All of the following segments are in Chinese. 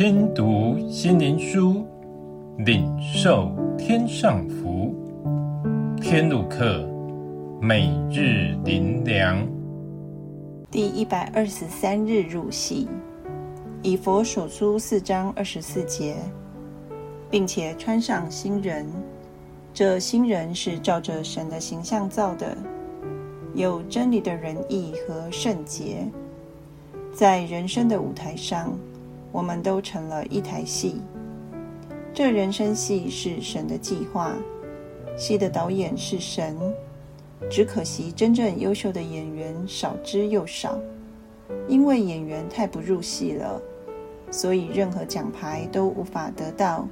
听读心灵书，领受天上福。天路客，每日灵粮，第一百二十三日入席，以佛所书四章二十四节，并且穿上新人，这新人是照着神的形象造的，有真理的仁义和圣洁，在人生的舞台上。我们都成了一台戏，这人生戏是神的计划，戏的导演是神，只可惜真正优秀的演员少之又少，因为演员太不入戏了，所以任何奖牌都无法得到。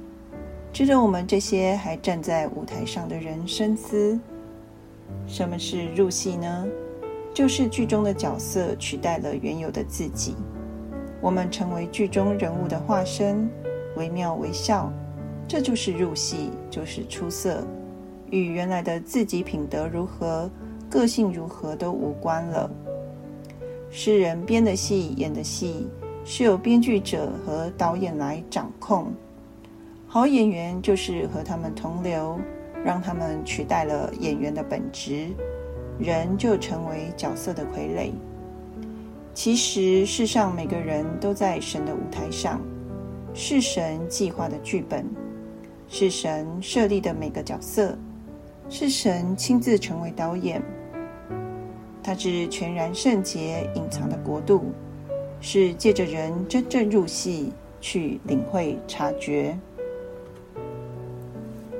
值得我们这些还站在舞台上的人深思：什么是入戏呢？就是剧中的角色取代了原有的自己。我们成为剧中人物的化身，惟妙惟肖，这就是入戏，就是出色，与原来的自己品德如何、个性如何都无关了。诗人编的戏、演的戏，是由编剧者和导演来掌控。好演员就是和他们同流，让他们取代了演员的本质，人就成为角色的傀儡。其实，世上每个人都在神的舞台上，是神计划的剧本，是神设立的每个角色，是神亲自成为导演。他是全然圣洁、隐藏的国度，是借着人真正入戏去领会、察觉。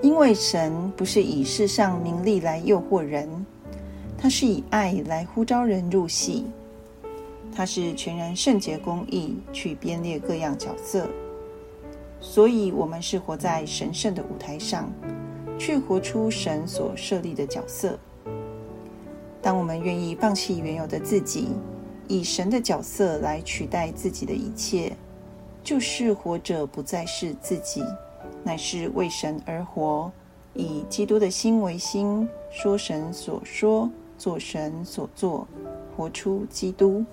因为神不是以世上名利来诱惑人，他是以爱来呼召人入戏。他是全然圣洁公义去编列各样角色，所以我们是活在神圣的舞台上，去活出神所设立的角色。当我们愿意放弃原有的自己，以神的角色来取代自己的一切，就是活着不再是自己，乃是为神而活，以基督的心为心，说神所说，做神所做，活出基督。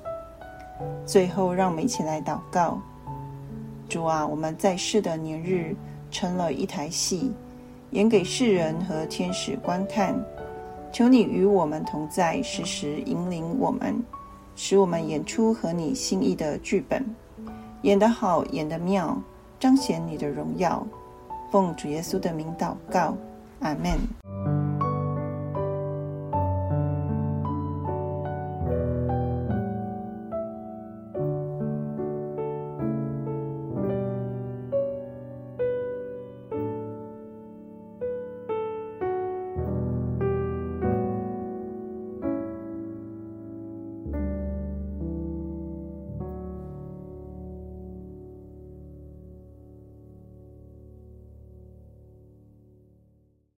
最后，让我们一起来祷告：主啊，我们在世的年日成了一台戏，演给世人和天使观看。求你与我们同在，时时引领我们，使我们演出合你心意的剧本，演得好，演得妙，彰显你的荣耀。奉主耶稣的名祷告，阿门。